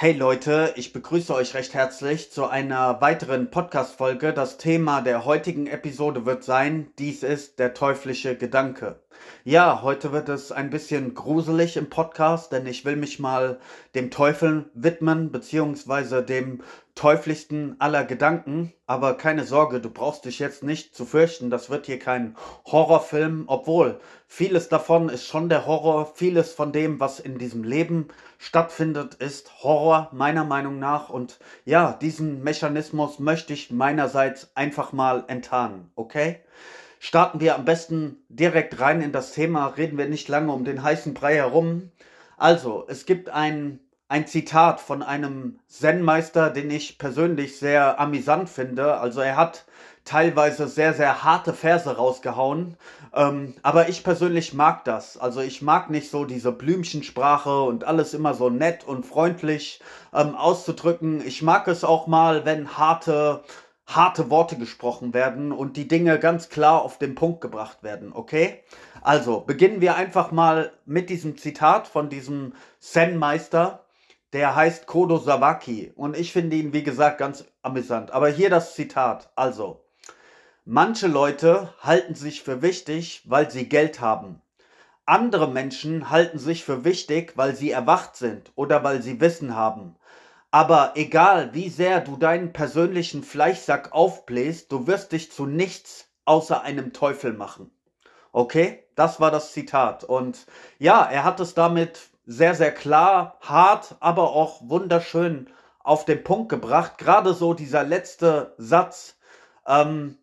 Hey Leute, ich begrüße euch recht herzlich zu einer weiteren Podcast-Folge. Das Thema der heutigen Episode wird sein, dies ist der teuflische Gedanke. Ja, heute wird es ein bisschen gruselig im Podcast, denn ich will mich mal dem Teufel widmen, beziehungsweise dem teuflischsten aller Gedanken. Aber keine Sorge, du brauchst dich jetzt nicht zu fürchten, das wird hier kein Horrorfilm, obwohl vieles davon ist schon der Horror, vieles von dem, was in diesem Leben stattfindet, ist Horror meiner Meinung nach. Und ja, diesen Mechanismus möchte ich meinerseits einfach mal enttarnen, okay? Starten wir am besten direkt rein in das Thema, reden wir nicht lange um den heißen Brei herum. Also, es gibt ein, ein Zitat von einem Zen-Meister, den ich persönlich sehr amüsant finde. Also er hat teilweise sehr, sehr harte Verse rausgehauen. Ähm, aber ich persönlich mag das. Also ich mag nicht so diese Blümchensprache und alles immer so nett und freundlich ähm, auszudrücken. Ich mag es auch mal, wenn harte harte Worte gesprochen werden und die Dinge ganz klar auf den Punkt gebracht werden, okay? Also beginnen wir einfach mal mit diesem Zitat von diesem Zen-Meister, der heißt Kodo Sawaki und ich finde ihn, wie gesagt, ganz amüsant. Aber hier das Zitat, also, manche Leute halten sich für wichtig, weil sie Geld haben. Andere Menschen halten sich für wichtig, weil sie erwacht sind oder weil sie Wissen haben. Aber egal, wie sehr du deinen persönlichen Fleischsack aufbläst, du wirst dich zu nichts außer einem Teufel machen. Okay? Das war das Zitat. Und ja, er hat es damit sehr, sehr klar, hart, aber auch wunderschön auf den Punkt gebracht. Gerade so dieser letzte Satz. Ähm,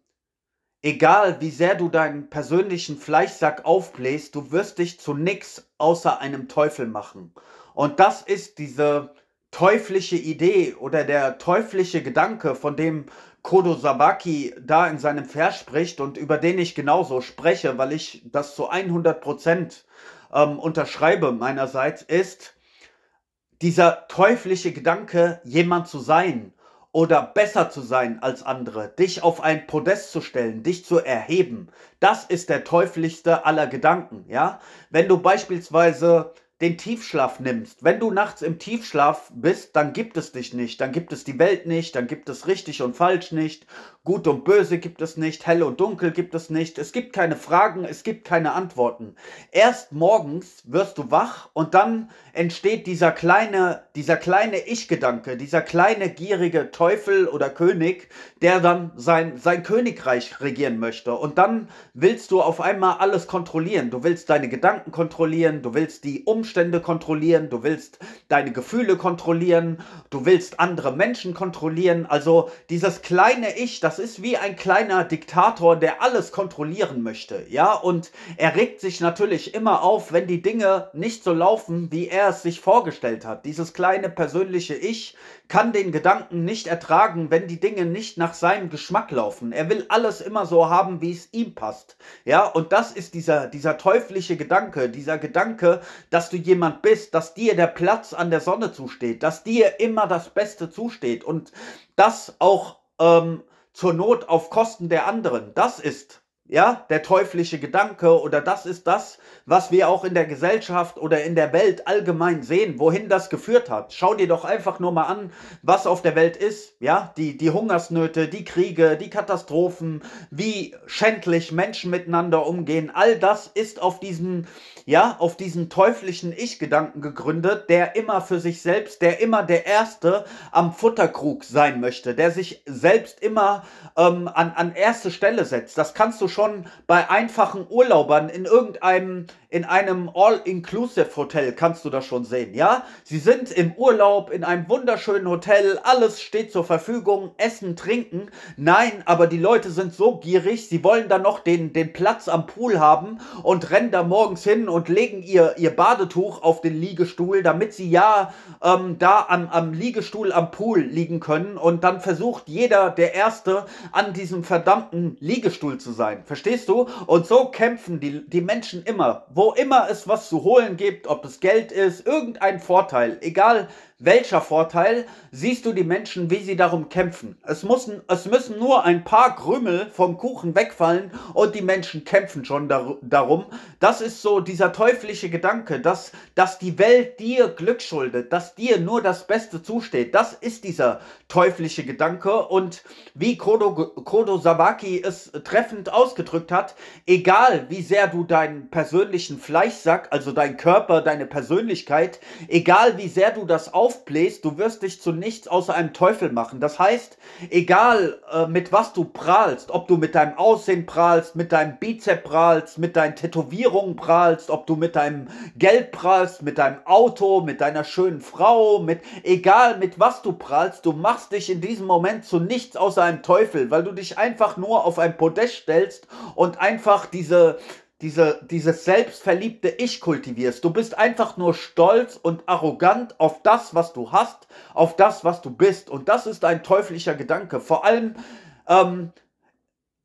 egal, wie sehr du deinen persönlichen Fleischsack aufbläst, du wirst dich zu nichts außer einem Teufel machen. Und das ist diese teuflische Idee oder der teuflische Gedanke, von dem Kodo Sabaki da in seinem Vers spricht und über den ich genauso spreche, weil ich das zu 100 Prozent ähm, unterschreibe meinerseits, ist dieser teuflische Gedanke, jemand zu sein oder besser zu sein als andere, dich auf ein Podest zu stellen, dich zu erheben. Das ist der teuflischste aller Gedanken, ja? Wenn du beispielsweise den Tiefschlaf nimmst. Wenn du nachts im Tiefschlaf bist, dann gibt es dich nicht, dann gibt es die Welt nicht, dann gibt es richtig und falsch nicht, gut und böse gibt es nicht, hell und dunkel gibt es nicht, es gibt keine Fragen, es gibt keine Antworten. Erst morgens wirst du wach und dann entsteht dieser kleine, dieser kleine Ich-Gedanke, dieser kleine gierige Teufel oder König, der dann sein, sein Königreich regieren möchte. Und dann willst du auf einmal alles kontrollieren. Du willst deine Gedanken kontrollieren, du willst die Umstände kontrollieren, du willst deine Gefühle kontrollieren, du willst andere Menschen kontrollieren. Also dieses kleine Ich, das ist wie ein kleiner Diktator, der alles kontrollieren möchte. Ja, und er regt sich natürlich immer auf, wenn die Dinge nicht so laufen, wie er er es sich vorgestellt hat. Dieses kleine persönliche Ich kann den Gedanken nicht ertragen, wenn die Dinge nicht nach seinem Geschmack laufen. Er will alles immer so haben, wie es ihm passt. Ja, und das ist dieser, dieser teuflische Gedanke, dieser Gedanke, dass du jemand bist, dass dir der Platz an der Sonne zusteht, dass dir immer das Beste zusteht und das auch ähm, zur Not auf Kosten der anderen. Das ist ja, der teuflische Gedanke oder das ist das, was wir auch in der Gesellschaft oder in der Welt allgemein sehen, wohin das geführt hat. Schau dir doch einfach nur mal an, was auf der Welt ist, ja, die, die Hungersnöte, die Kriege, die Katastrophen, wie schändlich Menschen miteinander umgehen, all das ist auf diesen, ja, auf diesen teuflischen Ich-Gedanken gegründet, der immer für sich selbst, der immer der Erste am Futterkrug sein möchte, der sich selbst immer ähm, an, an erste Stelle setzt. Das kannst du schon bei einfachen Urlaubern in irgendeinem, in einem All-Inclusive-Hotel kannst du das schon sehen, ja? Sie sind im Urlaub in einem wunderschönen Hotel, alles steht zur Verfügung, Essen, Trinken. Nein, aber die Leute sind so gierig, sie wollen dann noch den, den Platz am Pool haben und rennen da morgens hin und legen ihr, ihr Badetuch auf den Liegestuhl, damit sie ja ähm, da am, am Liegestuhl am Pool liegen können. Und dann versucht jeder, der Erste, an diesem verdammten Liegestuhl zu sein. Verstehst du? Und so kämpfen die, die Menschen immer. Wo immer es was zu holen gibt, ob es Geld ist, irgendein Vorteil, egal welcher Vorteil? Siehst du die Menschen, wie sie darum kämpfen. Es müssen, es müssen nur ein paar Krümel vom Kuchen wegfallen und die Menschen kämpfen schon dar darum. Das ist so dieser teuflische Gedanke, dass, dass die Welt dir Glück schuldet, dass dir nur das Beste zusteht. Das ist dieser teuflische Gedanke und wie Kodo, Kodo Sabaki es treffend ausgedrückt hat, egal wie sehr du deinen persönlichen Fleischsack, also dein Körper, deine Persönlichkeit, egal wie sehr du das aufbläst, du wirst dich zu nichts außer einem Teufel machen. Das heißt, egal äh, mit was du prahlst, ob du mit deinem Aussehen prahlst, mit deinem Bizep prahlst, mit deinen Tätowierungen prahlst, ob du mit deinem Geld prahlst, mit deinem Auto, mit deiner schönen Frau, mit egal mit was du prahlst, du machst dich in diesem Moment zu nichts außer einem Teufel, weil du dich einfach nur auf ein Podest stellst und einfach diese diese, dieses selbstverliebte Ich kultivierst. Du bist einfach nur stolz und arrogant auf das, was du hast, auf das, was du bist. Und das ist ein teuflischer Gedanke. Vor allem, ähm,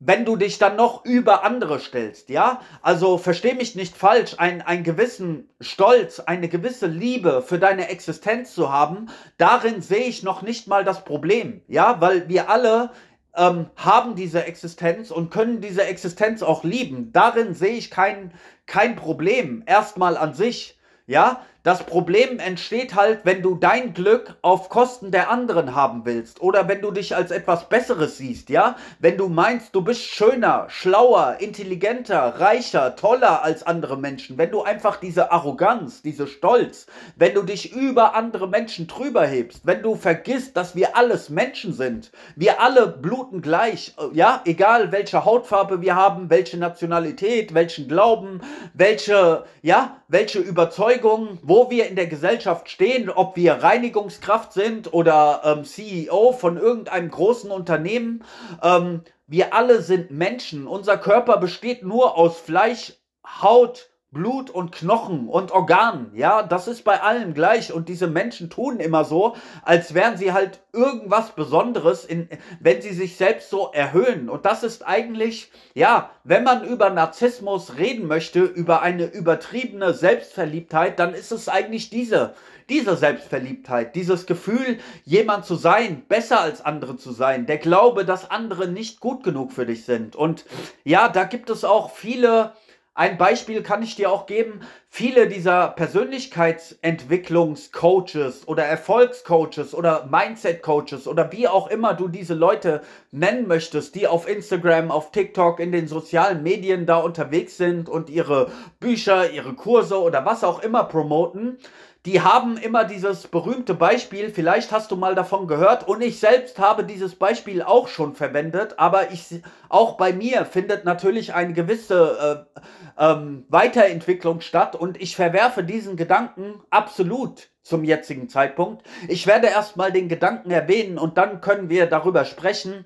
wenn du dich dann noch über andere stellst, ja? Also versteh mich nicht falsch, ein, einen gewissen Stolz, eine gewisse Liebe für deine Existenz zu haben, darin sehe ich noch nicht mal das Problem, ja? Weil wir alle ähm, haben diese Existenz und können diese Existenz auch lieben. Darin sehe ich kein, kein Problem, erstmal an sich. Ja, das Problem entsteht halt, wenn du dein Glück auf Kosten der anderen haben willst oder wenn du dich als etwas Besseres siehst, ja? Wenn du meinst, du bist schöner, schlauer, intelligenter, reicher, toller als andere Menschen, wenn du einfach diese Arroganz, diese Stolz, wenn du dich über andere Menschen drüber hebst, wenn du vergisst, dass wir alles Menschen sind, wir alle bluten gleich, ja? Egal welche Hautfarbe wir haben, welche Nationalität, welchen Glauben, welche, ja, welche Überzeugung, wo wir in der Gesellschaft stehen, ob wir Reinigungskraft sind oder ähm, CEO von irgendeinem großen Unternehmen. Ähm, wir alle sind Menschen. Unser Körper besteht nur aus Fleisch, Haut, Blut und Knochen und Organen. Ja, das ist bei allen gleich. Und diese Menschen tun immer so, als wären sie halt irgendwas Besonderes, in, wenn sie sich selbst so erhöhen. Und das ist eigentlich, ja, wenn man über Narzissmus reden möchte, über eine übertriebene Selbstverliebtheit, dann ist es eigentlich diese, diese Selbstverliebtheit, dieses Gefühl, jemand zu sein, besser als andere zu sein, der Glaube, dass andere nicht gut genug für dich sind. Und ja, da gibt es auch viele ein Beispiel kann ich dir auch geben. Viele dieser Persönlichkeitsentwicklungscoaches oder Erfolgscoaches oder Mindset-Coaches oder wie auch immer du diese Leute nennen möchtest, die auf Instagram, auf TikTok, in den sozialen Medien da unterwegs sind und ihre Bücher, ihre Kurse oder was auch immer promoten, die haben immer dieses berühmte Beispiel, vielleicht hast du mal davon gehört und ich selbst habe dieses Beispiel auch schon verwendet, aber ich, auch bei mir findet natürlich eine gewisse äh, ähm, Weiterentwicklung statt und ich verwerfe diesen Gedanken absolut zum jetzigen Zeitpunkt. Ich werde erstmal den Gedanken erwähnen und dann können wir darüber sprechen,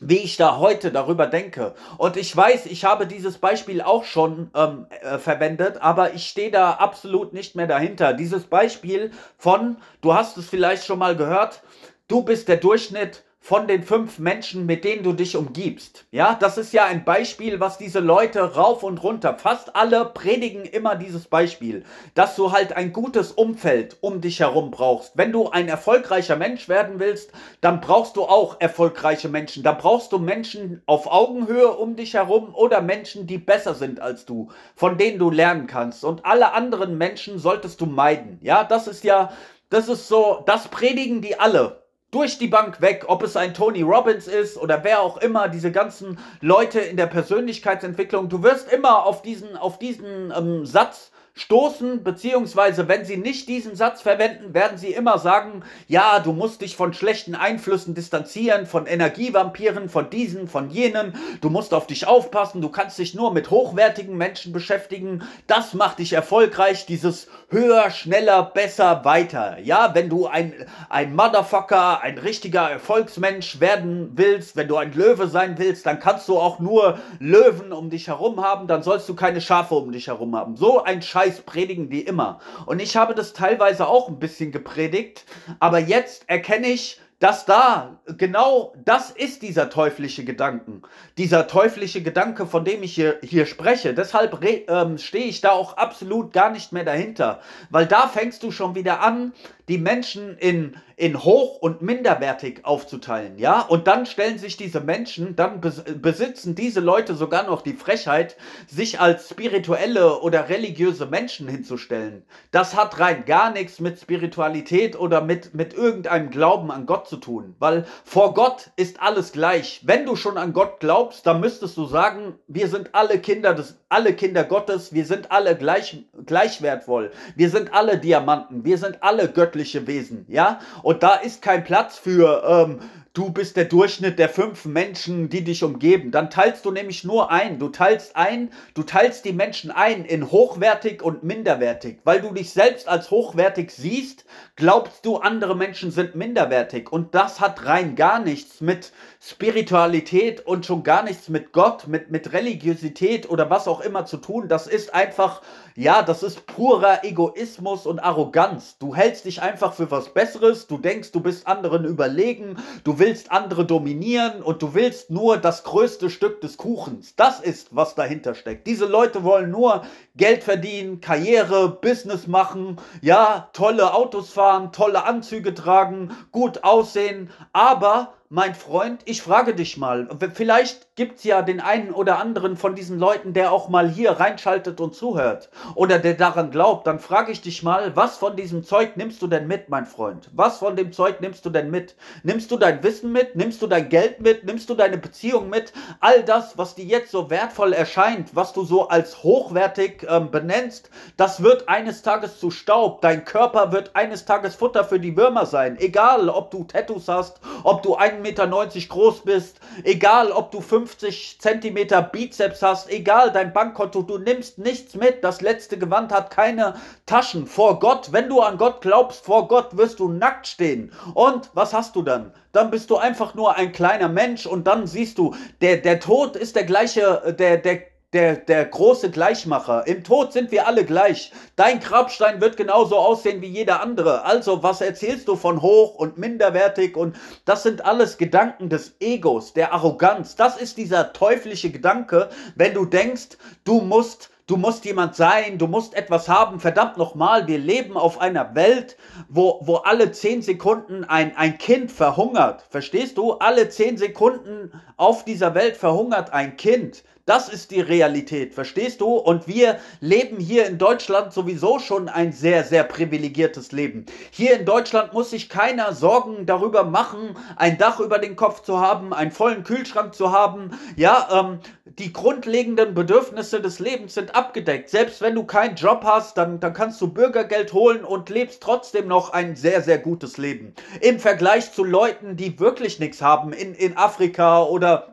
wie ich da heute darüber denke. Und ich weiß, ich habe dieses Beispiel auch schon ähm, äh, verwendet, aber ich stehe da absolut nicht mehr dahinter. Dieses Beispiel von, du hast es vielleicht schon mal gehört, du bist der Durchschnitt von den fünf Menschen, mit denen du dich umgibst. Ja, das ist ja ein Beispiel, was diese Leute rauf und runter, fast alle predigen immer dieses Beispiel, dass du halt ein gutes Umfeld um dich herum brauchst. Wenn du ein erfolgreicher Mensch werden willst, dann brauchst du auch erfolgreiche Menschen. Da brauchst du Menschen auf Augenhöhe um dich herum oder Menschen, die besser sind als du, von denen du lernen kannst. Und alle anderen Menschen solltest du meiden. Ja, das ist ja, das ist so, das predigen die alle durch die Bank weg, ob es ein Tony Robbins ist oder wer auch immer, diese ganzen Leute in der Persönlichkeitsentwicklung, du wirst immer auf diesen, auf diesen ähm, Satz stoßen, beziehungsweise wenn sie nicht diesen Satz verwenden, werden sie immer sagen, ja, du musst dich von schlechten Einflüssen distanzieren, von Energievampiren, von diesen, von jenen, du musst auf dich aufpassen, du kannst dich nur mit hochwertigen Menschen beschäftigen, das macht dich erfolgreich, dieses höher, schneller, besser, weiter. Ja, wenn du ein, ein Motherfucker, ein richtiger Erfolgsmensch werden willst, wenn du ein Löwe sein willst, dann kannst du auch nur Löwen um dich herum haben, dann sollst du keine Schafe um dich herum haben. So ein Scheiß Scheiß predigen die immer. Und ich habe das teilweise auch ein bisschen gepredigt, aber jetzt erkenne ich dass da genau das ist dieser teuflische Gedanken, dieser teuflische Gedanke, von dem ich hier, hier spreche. Deshalb ähm, stehe ich da auch absolut gar nicht mehr dahinter, weil da fängst du schon wieder an, die Menschen in, in hoch und minderwertig aufzuteilen, ja? Und dann stellen sich diese Menschen, dann besitzen diese Leute sogar noch die Frechheit, sich als spirituelle oder religiöse Menschen hinzustellen. Das hat rein gar nichts mit Spiritualität oder mit, mit irgendeinem Glauben an Gott zu tun, weil vor Gott ist alles gleich. Wenn du schon an Gott glaubst, dann müsstest du sagen, wir sind alle Kinder des, alle Kinder Gottes, wir sind alle gleich, gleich wertvoll, wir sind alle Diamanten, wir sind alle göttliche Wesen, ja? Und da ist kein Platz für, ähm, du bist der Durchschnitt der fünf Menschen, die dich umgeben. Dann teilst du nämlich nur ein. Du teilst ein, du teilst die Menschen ein in hochwertig und minderwertig. Weil du dich selbst als hochwertig siehst, glaubst du, andere Menschen sind minderwertig. Und das hat rein gar nichts mit Spiritualität und schon gar nichts mit Gott, mit, mit Religiosität oder was auch immer zu tun. Das ist einfach, ja, das ist purer Egoismus und Arroganz. Du hältst dich einfach für was Besseres, du denkst, du bist anderen überlegen, du willst andere dominieren und du willst nur das größte Stück des Kuchens. Das ist, was dahinter steckt. Diese Leute wollen nur Geld verdienen, Karriere, Business machen, ja, tolle Autos fahren, tolle Anzüge tragen, gut aussehen, aber mein Freund, ich frage dich mal, vielleicht gibt es ja den einen oder anderen von diesen Leuten, der auch mal hier reinschaltet und zuhört oder der daran glaubt, dann frage ich dich mal, was von diesem Zeug nimmst du denn mit, mein Freund? Was von dem Zeug nimmst du denn mit? Nimmst du dein Wissen mit? Nimmst du dein Geld mit? Nimmst du deine Beziehung mit? All das, was dir jetzt so wertvoll erscheint, was du so als hochwertig ähm, benennst, das wird eines Tages zu Staub. Dein Körper wird eines Tages Futter für die Würmer sein. Egal, ob du Tattoos hast, ob du einen 1,90 Meter groß bist, egal ob du 50 Zentimeter Bizeps hast, egal dein Bankkonto, du nimmst nichts mit. Das letzte Gewand hat keine Taschen. Vor Gott, wenn du an Gott glaubst, vor Gott wirst du nackt stehen. Und was hast du dann? Dann bist du einfach nur ein kleiner Mensch und dann siehst du, der, der Tod ist der gleiche, der, der der, der große Gleichmacher. Im Tod sind wir alle gleich. Dein Grabstein wird genauso aussehen wie jeder andere. Also, was erzählst du von hoch und minderwertig? Und das sind alles Gedanken des Egos, der Arroganz. Das ist dieser teuflische Gedanke, wenn du denkst, du musst du musst jemand sein, du musst etwas haben. Verdammt nochmal, wir leben auf einer Welt, wo, wo alle zehn Sekunden ein, ein Kind verhungert. Verstehst du? Alle zehn Sekunden auf dieser Welt verhungert ein Kind. Das ist die Realität, verstehst du? Und wir leben hier in Deutschland sowieso schon ein sehr, sehr privilegiertes Leben. Hier in Deutschland muss sich keiner Sorgen darüber machen, ein Dach über den Kopf zu haben, einen vollen Kühlschrank zu haben. Ja, ähm, die grundlegenden Bedürfnisse des Lebens sind abgedeckt. Selbst wenn du keinen Job hast, dann, dann kannst du Bürgergeld holen und lebst trotzdem noch ein sehr, sehr gutes Leben. Im Vergleich zu Leuten, die wirklich nichts haben in, in Afrika oder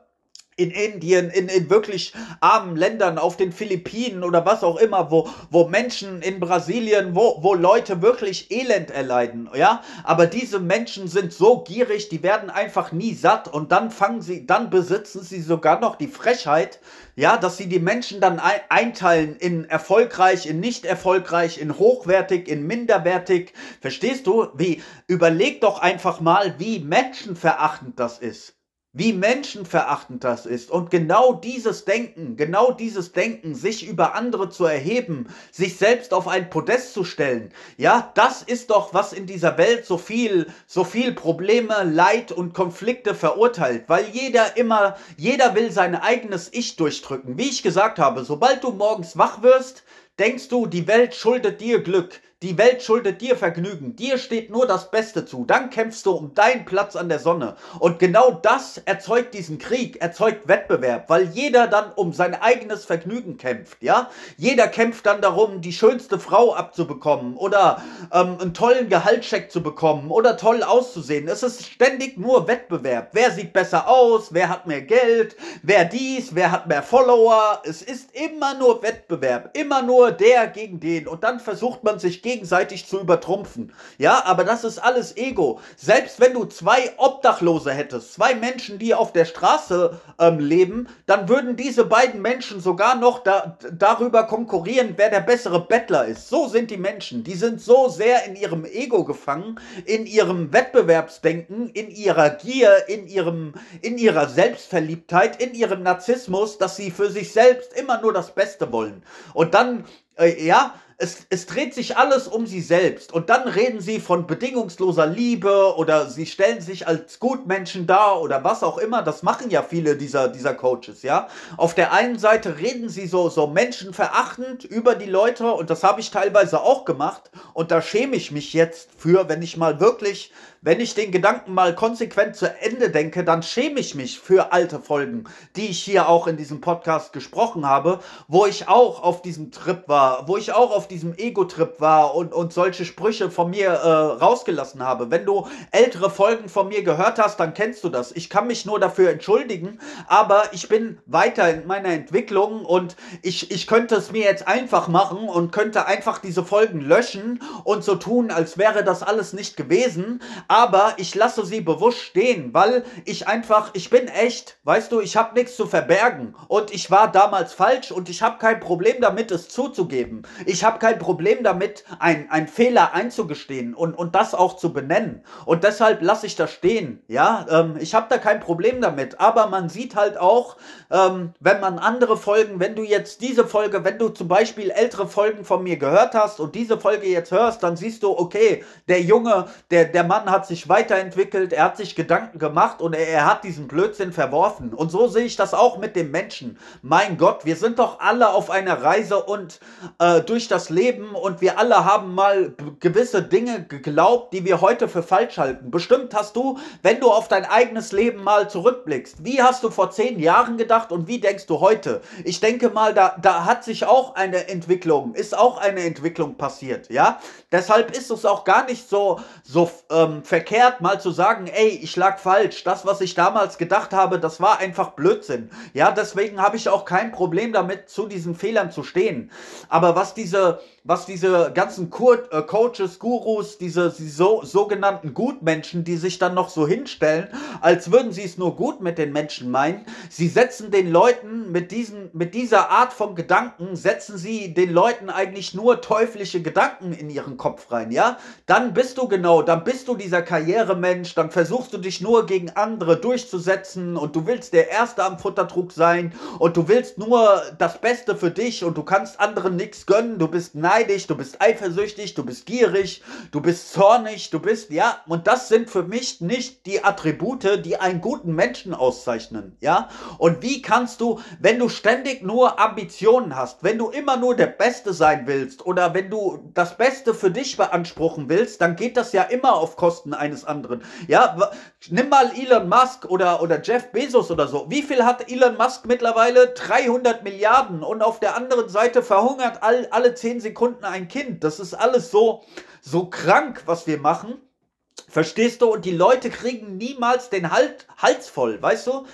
in Indien, in, in wirklich armen Ländern, auf den Philippinen oder was auch immer, wo, wo Menschen in Brasilien, wo, wo Leute wirklich Elend erleiden, ja. Aber diese Menschen sind so gierig, die werden einfach nie satt und dann fangen sie, dann besitzen sie sogar noch die Frechheit, ja, dass sie die Menschen dann einteilen in erfolgreich, in nicht erfolgreich, in hochwertig, in minderwertig. Verstehst du? Wie, überleg doch einfach mal, wie menschenverachtend das ist wie menschenverachtend das ist. Und genau dieses Denken, genau dieses Denken, sich über andere zu erheben, sich selbst auf ein Podest zu stellen, ja, das ist doch, was in dieser Welt so viel, so viel Probleme, Leid und Konflikte verurteilt, weil jeder immer, jeder will sein eigenes Ich durchdrücken. Wie ich gesagt habe, sobald du morgens wach wirst, denkst du, die Welt schuldet dir Glück. Die Welt schuldet dir Vergnügen, dir steht nur das Beste zu, dann kämpfst du um deinen Platz an der Sonne. Und genau das erzeugt diesen Krieg, erzeugt Wettbewerb, weil jeder dann um sein eigenes Vergnügen kämpft, ja? Jeder kämpft dann darum, die schönste Frau abzubekommen oder ähm, einen tollen Gehaltscheck zu bekommen oder toll auszusehen. Es ist ständig nur Wettbewerb. Wer sieht besser aus, wer hat mehr Geld, wer dies, wer hat mehr Follower. Es ist immer nur Wettbewerb. Immer nur der gegen den. Und dann versucht man sich gegenseitig zu übertrumpfen. Ja, aber das ist alles Ego. Selbst wenn du zwei Obdachlose hättest, zwei Menschen, die auf der Straße ähm, leben, dann würden diese beiden Menschen sogar noch da, darüber konkurrieren, wer der bessere Bettler ist. So sind die Menschen. Die sind so sehr in ihrem Ego gefangen, in ihrem Wettbewerbsdenken, in ihrer Gier, in ihrem, in ihrer Selbstverliebtheit, in ihrem Narzissmus, dass sie für sich selbst immer nur das Beste wollen. Und dann, äh, ja, es, es dreht sich alles um sie selbst. Und dann reden sie von bedingungsloser Liebe oder sie stellen sich als Gutmenschen dar oder was auch immer. Das machen ja viele dieser, dieser Coaches, ja. Auf der einen Seite reden sie so, so menschenverachtend über die Leute und das habe ich teilweise auch gemacht. Und da schäme ich mich jetzt für, wenn ich mal wirklich wenn ich den Gedanken mal konsequent zu Ende denke, dann schäme ich mich für alte Folgen, die ich hier auch in diesem Podcast gesprochen habe, wo ich auch auf diesem Trip war, wo ich auch auf diesem Ego-Trip war und, und solche Sprüche von mir äh, rausgelassen habe. Wenn du ältere Folgen von mir gehört hast, dann kennst du das. Ich kann mich nur dafür entschuldigen, aber ich bin weiter in meiner Entwicklung und ich, ich könnte es mir jetzt einfach machen und könnte einfach diese Folgen löschen und so tun, als wäre das alles nicht gewesen aber ich lasse sie bewusst stehen, weil ich einfach, ich bin echt, weißt du, ich habe nichts zu verbergen und ich war damals falsch und ich habe kein Problem damit, es zuzugeben. Ich habe kein Problem damit, ein, Fehler einzugestehen und, und das auch zu benennen. Und deshalb lasse ich das stehen, ja. Ähm, ich habe da kein Problem damit, aber man sieht halt auch, ähm, wenn man andere Folgen, wenn du jetzt diese Folge, wenn du zum Beispiel ältere Folgen von mir gehört hast und diese Folge jetzt hörst, dann siehst du, okay, der Junge, der, der Mann hat hat sich weiterentwickelt, er hat sich Gedanken gemacht und er, er hat diesen Blödsinn verworfen. Und so sehe ich das auch mit dem Menschen. Mein Gott, wir sind doch alle auf einer Reise und äh, durch das Leben und wir alle haben mal gewisse Dinge geglaubt, die wir heute für falsch halten. Bestimmt hast du, wenn du auf dein eigenes Leben mal zurückblickst, wie hast du vor zehn Jahren gedacht und wie denkst du heute? Ich denke mal, da, da hat sich auch eine Entwicklung, ist auch eine Entwicklung passiert, ja? Deshalb ist es auch gar nicht so, so ähm, verkehrt, mal zu sagen, ey, ich lag falsch. Das, was ich damals gedacht habe, das war einfach Blödsinn. Ja, deswegen habe ich auch kein Problem damit, zu diesen Fehlern zu stehen. Aber was diese was diese ganzen Kur äh, Coaches, Gurus, diese, so, sogenannten Gutmenschen, die sich dann noch so hinstellen, als würden sie es nur gut mit den Menschen meinen. Sie setzen den Leuten mit, diesen, mit dieser Art von Gedanken, setzen sie den Leuten eigentlich nur teuflische Gedanken in ihren Kopf rein, ja? Dann bist du genau, dann bist du dieser Karrieremensch, dann versuchst du dich nur gegen andere durchzusetzen und du willst der Erste am Futtertrug sein und du willst nur das Beste für dich und du kannst anderen nichts gönnen, du bist nah neidisch, du bist eifersüchtig, du bist gierig, du bist zornig, du bist, ja, und das sind für mich nicht die Attribute, die einen guten Menschen auszeichnen, ja? Und wie kannst du, wenn du ständig nur Ambitionen hast, wenn du immer nur der Beste sein willst oder wenn du das Beste für dich beanspruchen willst, dann geht das ja immer auf Kosten eines anderen. Ja, nimm mal Elon Musk oder, oder Jeff Bezos oder so. Wie viel hat Elon Musk mittlerweile? 300 Milliarden und auf der anderen Seite verhungert all, alle 10 Sekunden Sekunden ein Kind. Das ist alles so, so krank, was wir machen. Verstehst du? Und die Leute kriegen niemals den halt, Hals voll, weißt du?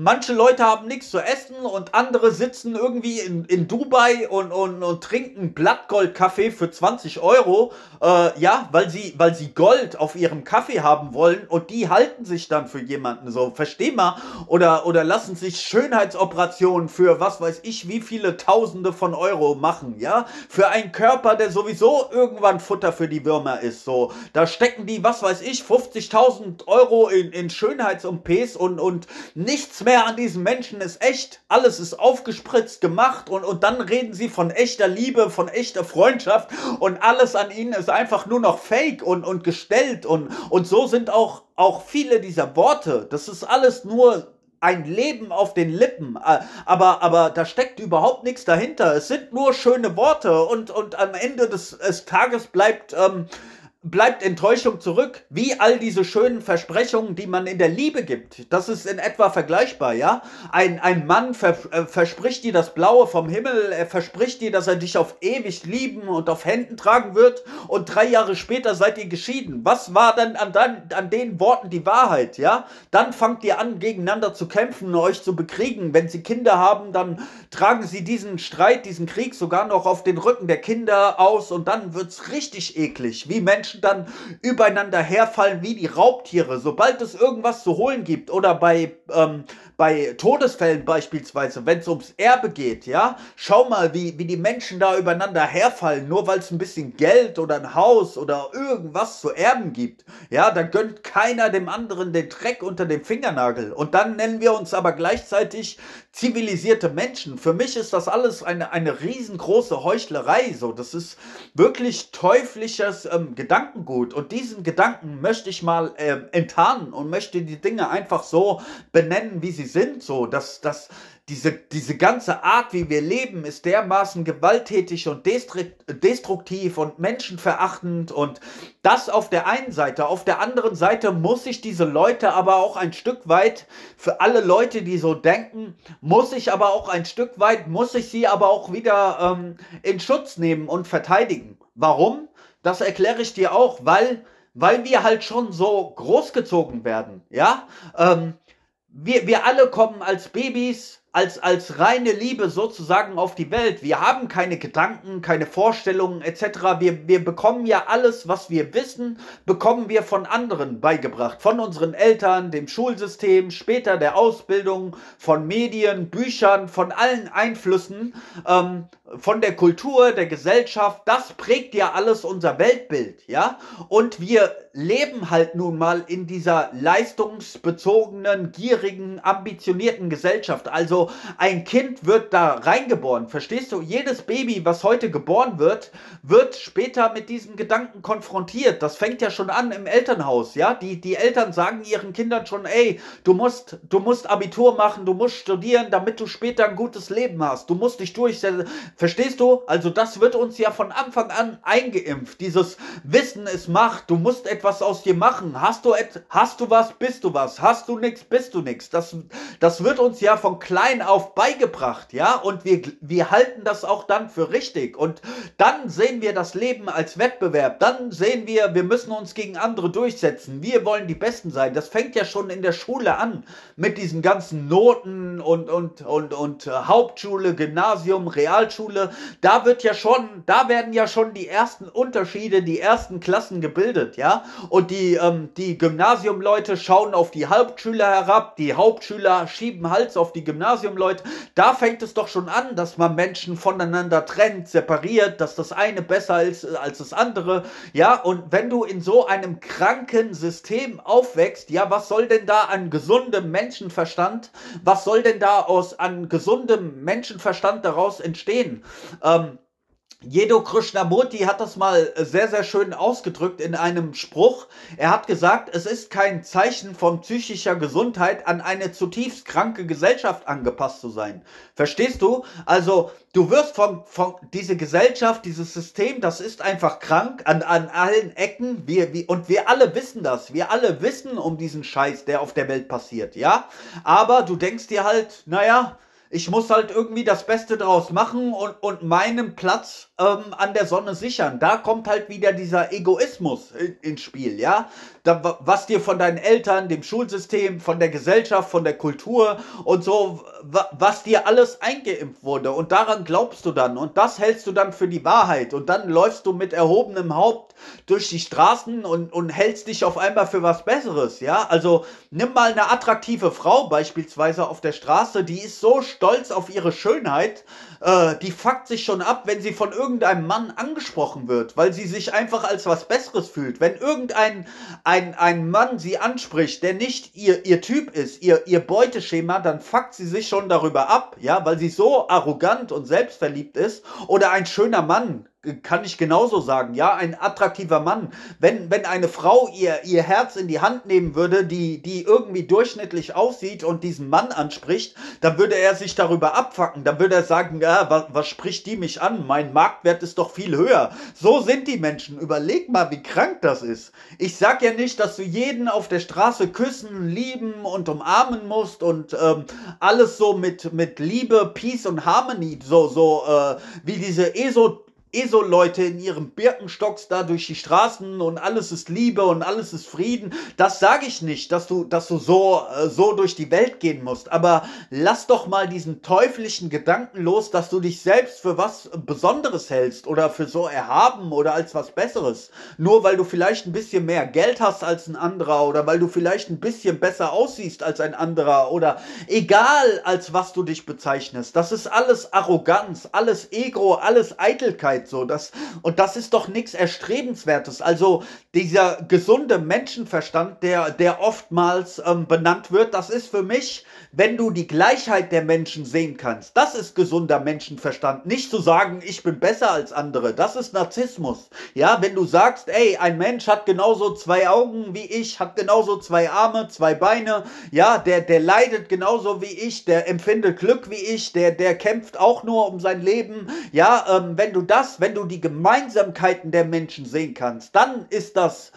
Manche Leute haben nichts zu essen und andere sitzen irgendwie in, in Dubai und, und, und trinken Blattgold-Kaffee für 20 Euro, äh, ja, weil sie, weil sie Gold auf ihrem Kaffee haben wollen und die halten sich dann für jemanden. So, versteh mal, oder, oder lassen sich Schönheitsoperationen für was weiß ich wie viele Tausende von Euro machen, ja, für einen Körper, der sowieso irgendwann Futter für die Würmer ist, so, da stecken die, was weiß ich, 50.000 Euro in, in Schönheits-OPs und, und nichts mehr mehr an diesem Menschen ist echt. Alles ist aufgespritzt, gemacht und, und dann reden sie von echter Liebe, von echter Freundschaft und alles an ihnen ist einfach nur noch fake und, und gestellt und, und so sind auch, auch viele dieser Worte. Das ist alles nur ein Leben auf den Lippen, äh, aber, aber da steckt überhaupt nichts dahinter. Es sind nur schöne Worte und, und am Ende des, des Tages bleibt, ähm, bleibt Enttäuschung zurück, wie all diese schönen Versprechungen, die man in der Liebe gibt. Das ist in etwa vergleichbar, ja? Ein, ein Mann ver, äh, verspricht dir das Blaue vom Himmel, er verspricht dir, dass er dich auf ewig lieben und auf Händen tragen wird und drei Jahre später seid ihr geschieden. Was war denn an, an, an den Worten die Wahrheit, ja? Dann fangt ihr an, gegeneinander zu kämpfen, euch zu bekriegen. Wenn sie Kinder haben, dann tragen sie diesen Streit, diesen Krieg sogar noch auf den Rücken der Kinder aus und dann wird's richtig eklig, wie Menschen Menschen dann übereinander herfallen wie die Raubtiere. Sobald es irgendwas zu holen gibt oder bei, ähm, bei Todesfällen beispielsweise, wenn es ums Erbe geht, ja, schau mal, wie, wie die Menschen da übereinander herfallen, nur weil es ein bisschen Geld oder ein Haus oder irgendwas zu erben gibt. Ja, da gönnt keiner dem anderen den Dreck unter dem Fingernagel. Und dann nennen wir uns aber gleichzeitig zivilisierte Menschen. Für mich ist das alles eine, eine riesengroße Heuchlerei. So, das ist wirklich teuflisches ähm, Gedanken. Gedankengut. Und diesen Gedanken möchte ich mal äh, enttarnen und möchte die Dinge einfach so benennen, wie sie sind. So, dass, dass diese, diese ganze Art, wie wir leben, ist dermaßen gewalttätig und destruktiv und menschenverachtend. Und das auf der einen Seite. Auf der anderen Seite muss ich diese Leute aber auch ein Stück weit, für alle Leute, die so denken, muss ich aber auch ein Stück weit, muss ich sie aber auch wieder ähm, in Schutz nehmen und verteidigen. Warum? Das erkläre ich dir auch, weil, weil wir halt schon so großgezogen werden, ja. Ähm, wir, wir alle kommen als Babys als, als reine Liebe sozusagen auf die Welt. Wir haben keine Gedanken, keine Vorstellungen etc. Wir, wir bekommen ja alles, was wir wissen, bekommen wir von anderen beigebracht. Von unseren Eltern, dem Schulsystem, später der Ausbildung, von Medien, Büchern, von allen Einflüssen, ähm, von der Kultur, der Gesellschaft. Das prägt ja alles unser Weltbild, ja. Und wir leben halt nun mal in dieser leistungsbezogenen, gierigen, ambitionierten Gesellschaft. Also ein Kind wird da reingeboren, verstehst du? Jedes Baby, was heute geboren wird, wird später mit diesem Gedanken konfrontiert. Das fängt ja schon an im Elternhaus, ja? Die, die Eltern sagen ihren Kindern schon, ey, du musst, du musst Abitur machen, du musst studieren, damit du später ein gutes Leben hast. Du musst dich durchsetzen. Verstehst du? Also das wird uns ja von Anfang an eingeimpft. Dieses Wissen ist Macht. Du musst etwas aus dir machen. Hast du, et hast du was, bist du was. Hast du nichts, bist du nichts. Das, das wird uns ja von klein auf beigebracht, ja, und wir, wir halten das auch dann für richtig. Und dann sehen wir das Leben als Wettbewerb. Dann sehen wir, wir müssen uns gegen andere durchsetzen. Wir wollen die Besten sein. Das fängt ja schon in der Schule an mit diesen ganzen Noten und, und, und, und äh, Hauptschule, Gymnasium, Realschule. Da wird ja schon, da werden ja schon die ersten Unterschiede, die ersten Klassen gebildet, ja. Und die, ähm, die Gymnasiumleute schauen auf die Hauptschüler herab, die Hauptschüler schieben Hals auf die Gymnasium Gymnasium, Leute, da fängt es doch schon an, dass man Menschen voneinander trennt, separiert, dass das eine besser ist als das andere. Ja, und wenn du in so einem kranken System aufwächst, ja, was soll denn da an gesundem Menschenverstand, was soll denn da aus an gesundem Menschenverstand daraus entstehen? Ähm, Jedo Krishnamurti hat das mal sehr, sehr schön ausgedrückt in einem Spruch. Er hat gesagt, es ist kein Zeichen von psychischer Gesundheit, an eine zutiefst kranke Gesellschaft angepasst zu sein. Verstehst du? Also, du wirst von, von diese Gesellschaft, dieses System, das ist einfach krank an, an allen Ecken. Wir, wir, und wir alle wissen das. Wir alle wissen um diesen Scheiß, der auf der Welt passiert, ja? Aber du denkst dir halt, naja, ich muss halt irgendwie das Beste draus machen und, und meinen Platz ähm, an der Sonne sichern. Da kommt halt wieder dieser Egoismus in, ins Spiel, ja. Da, was dir von deinen Eltern, dem Schulsystem, von der Gesellschaft, von der Kultur und so, was dir alles eingeimpft wurde. Und daran glaubst du dann. Und das hältst du dann für die Wahrheit. Und dann läufst du mit erhobenem Haupt durch die Straßen und, und hältst dich auf einmal für was Besseres, ja. Also nimm mal eine attraktive Frau beispielsweise auf der Straße, die ist so stolz auf ihre Schönheit, äh, die fuckt sich schon ab, wenn sie von irgendeinem Mann angesprochen wird, weil sie sich einfach als was Besseres fühlt. Wenn irgendein ein, ein Mann sie anspricht, der nicht ihr, ihr Typ ist, ihr, ihr Beuteschema, dann fuckt sie sich schon darüber ab, ja, weil sie so arrogant und selbstverliebt ist. Oder ein schöner Mann, kann ich genauso sagen. Ja, ein attraktiver Mann. Wenn, wenn eine Frau ihr, ihr Herz in die Hand nehmen würde, die, die irgendwie durchschnittlich aussieht und diesen Mann anspricht, dann würde er sich darüber abfacken. Dann würde er sagen, ja, was, was spricht die mich an? Mein Marktwert ist doch viel höher. So sind die Menschen. Überleg mal, wie krank das ist. Ich sag ja nicht, dass du jeden auf der Straße küssen, lieben und umarmen musst und ähm, alles so mit, mit Liebe, Peace und Harmony, so, so äh, wie diese ESO ESO-Leute in ihrem Birkenstocks da durch die Straßen und alles ist Liebe und alles ist Frieden. Das sage ich nicht, dass du, dass du so, äh, so durch die Welt gehen musst. Aber lass doch mal diesen teuflischen Gedanken los, dass du dich selbst für was Besonderes hältst oder für so erhaben oder als was Besseres. Nur weil du vielleicht ein bisschen mehr Geld hast als ein anderer oder weil du vielleicht ein bisschen besser aussiehst als ein anderer oder egal als was du dich bezeichnest. Das ist alles Arroganz, alles Ego, alles Eitelkeit. Wahrheit so. Das, und das ist doch nichts Erstrebenswertes. Also dieser gesunde Menschenverstand, der, der oftmals ähm, benannt wird, das ist für mich, wenn du die Gleichheit der Menschen sehen kannst. Das ist gesunder Menschenverstand. Nicht zu sagen, ich bin besser als andere. Das ist Narzissmus. Ja, wenn du sagst, ey, ein Mensch hat genauso zwei Augen wie ich, hat genauso zwei Arme, zwei Beine, ja, der, der leidet genauso wie ich, der empfindet Glück wie ich, der, der kämpft auch nur um sein Leben. Ja, ähm, wenn du das das, wenn du die Gemeinsamkeiten der Menschen sehen kannst, dann ist das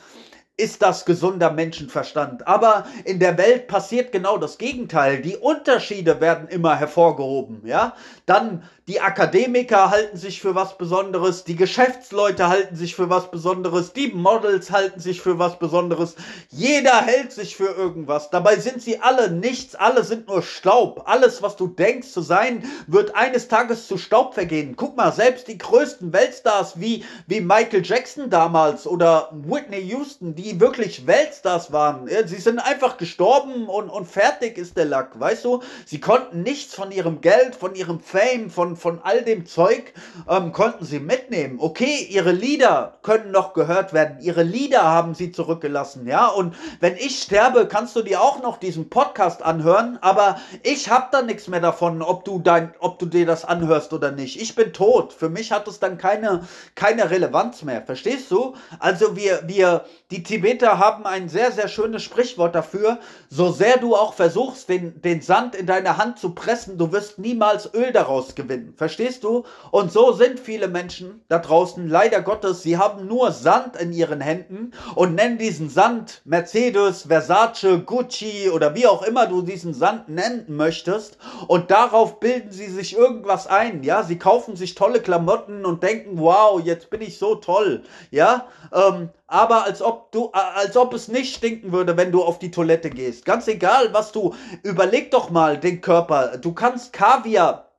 ist das gesunder Menschenverstand. Aber in der Welt passiert genau das Gegenteil. Die Unterschiede werden immer hervorgehoben, ja? Dann die Akademiker halten sich für was Besonderes, die Geschäftsleute halten sich für was Besonderes, die Models halten sich für was Besonderes. Jeder hält sich für irgendwas. Dabei sind sie alle nichts, alle sind nur Staub. Alles, was du denkst zu sein, wird eines Tages zu Staub vergehen. Guck mal, selbst die größten Weltstars wie, wie Michael Jackson damals oder Whitney Houston, die wirklich Weltstars waren, sie sind einfach gestorben und, und fertig ist der Lack, weißt du? Sie konnten nichts von ihrem Geld, von ihrem Fame, von, von all dem Zeug ähm, konnten sie mitnehmen. Okay, ihre Lieder können noch gehört werden. Ihre Lieder haben sie zurückgelassen, ja. Und wenn ich sterbe, kannst du dir auch noch diesen Podcast anhören. Aber ich hab da nichts mehr davon, ob du dein, ob du dir das anhörst oder nicht. Ich bin tot. Für mich hat es dann keine, keine Relevanz mehr. Verstehst du? Also wir, wir, die Tibeter haben ein sehr, sehr schönes Sprichwort dafür. So sehr du auch versuchst, den, den Sand in deine Hand zu pressen, du wirst niemals Öl daraus gewinnen. Verstehst du? Und so sind viele Menschen da draußen, leider Gottes, sie haben nur Sand in ihren Händen und nennen diesen Sand Mercedes, Versace, Gucci oder wie auch immer du diesen Sand nennen möchtest. Und darauf bilden sie sich irgendwas ein. Ja, sie kaufen sich tolle Klamotten und denken, wow, jetzt bin ich so toll. Ja, ähm, aber als ob du, als ob es nicht stinken würde, wenn du auf die Toilette gehst. Ganz egal, was du, überleg doch mal den Körper. Du kannst Kaviar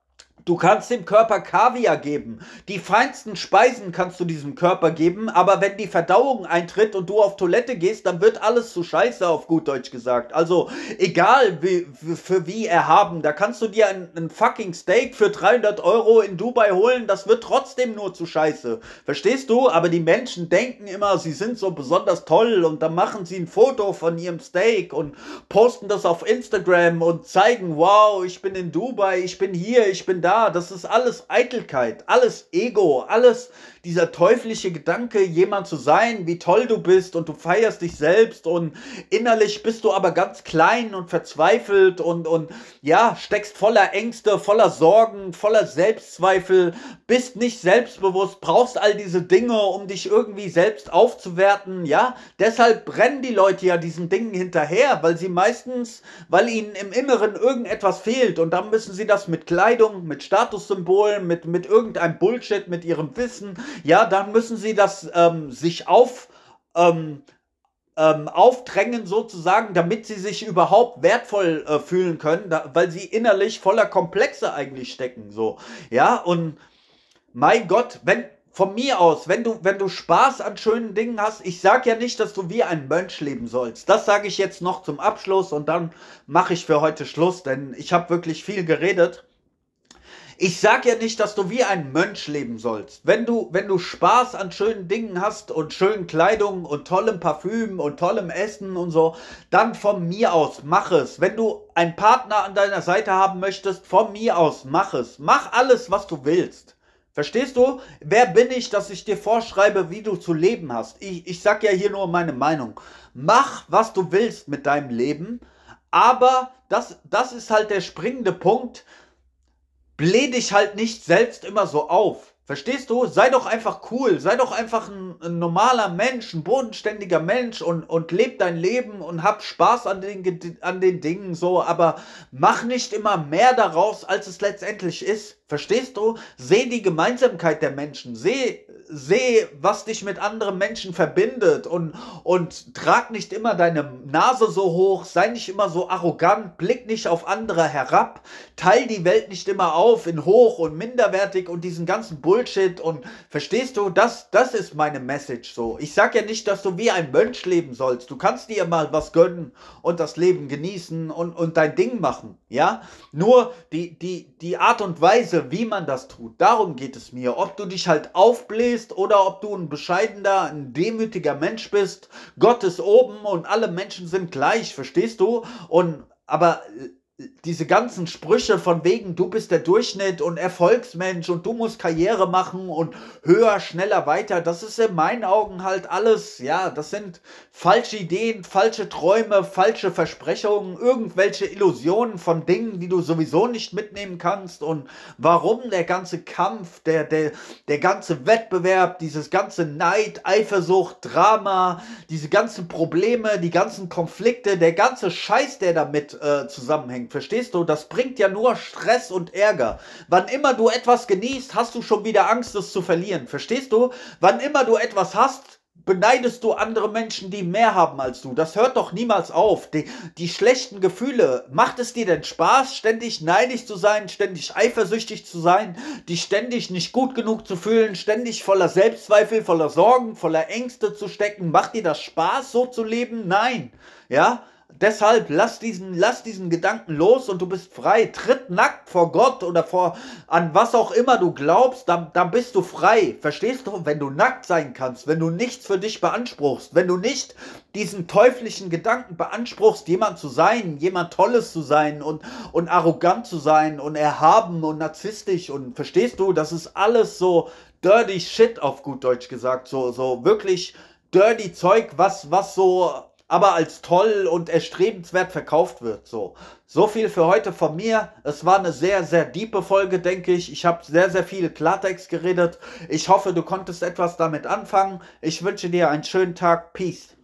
Du kannst dem Körper Kaviar geben. Die feinsten Speisen kannst du diesem Körper geben, aber wenn die Verdauung eintritt und du auf Toilette gehst, dann wird alles zu scheiße, auf gut Deutsch gesagt. Also, egal wie, für wie erhaben, da kannst du dir ein, ein fucking Steak für 300 Euro in Dubai holen, das wird trotzdem nur zu scheiße. Verstehst du? Aber die Menschen denken immer, sie sind so besonders toll und dann machen sie ein Foto von ihrem Steak und posten das auf Instagram und zeigen, wow, ich bin in Dubai, ich bin hier, ich bin da da, das ist alles Eitelkeit, alles Ego, alles dieser teuflische Gedanke, jemand zu sein, wie toll du bist und du feierst dich selbst und innerlich bist du aber ganz klein und verzweifelt und, und ja, steckst voller Ängste, voller Sorgen, voller Selbstzweifel, bist nicht selbstbewusst, brauchst all diese Dinge, um dich irgendwie selbst aufzuwerten, ja. Deshalb brennen die Leute ja diesen Dingen hinterher, weil sie meistens, weil ihnen im Inneren irgendetwas fehlt und dann müssen sie das mit Kleidung, mit Statussymbolen, mit, mit irgendeinem Bullshit, mit ihrem Wissen, ja, dann müssen sie das ähm, sich auf, ähm, ähm, aufdrängen sozusagen, damit sie sich überhaupt wertvoll äh, fühlen können, da, weil sie innerlich voller Komplexe eigentlich stecken, so, ja, und mein Gott, wenn, von mir aus, wenn du, wenn du Spaß an schönen Dingen hast, ich sag ja nicht, dass du wie ein Mönch leben sollst. Das sage ich jetzt noch zum Abschluss und dann mache ich für heute Schluss, denn ich habe wirklich viel geredet. Ich sag ja nicht, dass du wie ein Mönch leben sollst. Wenn du, wenn du Spaß an schönen Dingen hast und schönen Kleidung und tollem Parfüm und tollem Essen und so, dann von mir aus mach es. Wenn du einen Partner an deiner Seite haben möchtest, von mir aus mach es. Mach alles, was du willst. Verstehst du? Wer bin ich, dass ich dir vorschreibe, wie du zu leben hast? Ich, ich sag ja hier nur meine Meinung. Mach, was du willst mit deinem Leben, aber das, das ist halt der springende Punkt. Bläh dich halt nicht selbst immer so auf. Verstehst du? Sei doch einfach cool, sei doch einfach ein, ein, normaler Mensch, ein bodenständiger Mensch und, und leb dein Leben und hab Spaß an den, an den Dingen so, aber mach nicht immer mehr daraus, als es letztendlich ist. Verstehst du? Seh die Gemeinsamkeit der Menschen. Seh, seh, was dich mit anderen Menschen verbindet und, und trag nicht immer deine Nase so hoch, sei nicht immer so arrogant, blick nicht auf andere herab, teil die Welt nicht immer auf in hoch und minderwertig und diesen ganzen Bullshit und verstehst du, das, das ist meine Message so. Ich sag ja nicht, dass du wie ein Mönch leben sollst. Du kannst dir mal was gönnen und das Leben genießen und, und dein Ding machen, ja? Nur die, die, die Art und Weise, wie man das tut. Darum geht es mir. Ob du dich halt aufbläst oder ob du ein bescheidener, ein demütiger Mensch bist. Gott ist oben und alle Menschen sind gleich, verstehst du? Und aber diese ganzen Sprüche von wegen, du bist der Durchschnitt und Erfolgsmensch und du musst Karriere machen und höher, schneller, weiter, das ist in meinen Augen halt alles, ja, das sind falsche Ideen, falsche Träume, falsche Versprechungen, irgendwelche Illusionen von Dingen, die du sowieso nicht mitnehmen kannst und warum der ganze Kampf, der, der, der ganze Wettbewerb, dieses ganze Neid, Eifersucht, Drama, diese ganzen Probleme, die ganzen Konflikte, der ganze Scheiß, der damit äh, zusammenhängt, Verstehst du? Das bringt ja nur Stress und Ärger. Wann immer du etwas genießt, hast du schon wieder Angst, es zu verlieren. Verstehst du? Wann immer du etwas hast, beneidest du andere Menschen, die mehr haben als du. Das hört doch niemals auf. Die, die schlechten Gefühle, macht es dir denn Spaß, ständig neidisch zu sein, ständig eifersüchtig zu sein, dich ständig nicht gut genug zu fühlen, ständig voller Selbstzweifel, voller Sorgen, voller Ängste zu stecken? Macht dir das Spaß, so zu leben? Nein. Ja? Deshalb lass diesen, lass diesen Gedanken los und du bist frei. Tritt nackt vor Gott oder vor an was auch immer du glaubst, dann, dann bist du frei. Verstehst du? Wenn du nackt sein kannst, wenn du nichts für dich beanspruchst, wenn du nicht diesen teuflischen Gedanken beanspruchst, jemand zu sein, jemand Tolles zu sein und, und arrogant zu sein und erhaben und narzisstisch und verstehst du, das ist alles so dirty shit auf gut Deutsch gesagt, so, so wirklich dirty Zeug, was, was so aber als toll und erstrebenswert verkauft wird. So, so viel für heute von mir. Es war eine sehr, sehr diepe Folge, denke ich. Ich habe sehr, sehr viel Klartext geredet. Ich hoffe, du konntest etwas damit anfangen. Ich wünsche dir einen schönen Tag. Peace.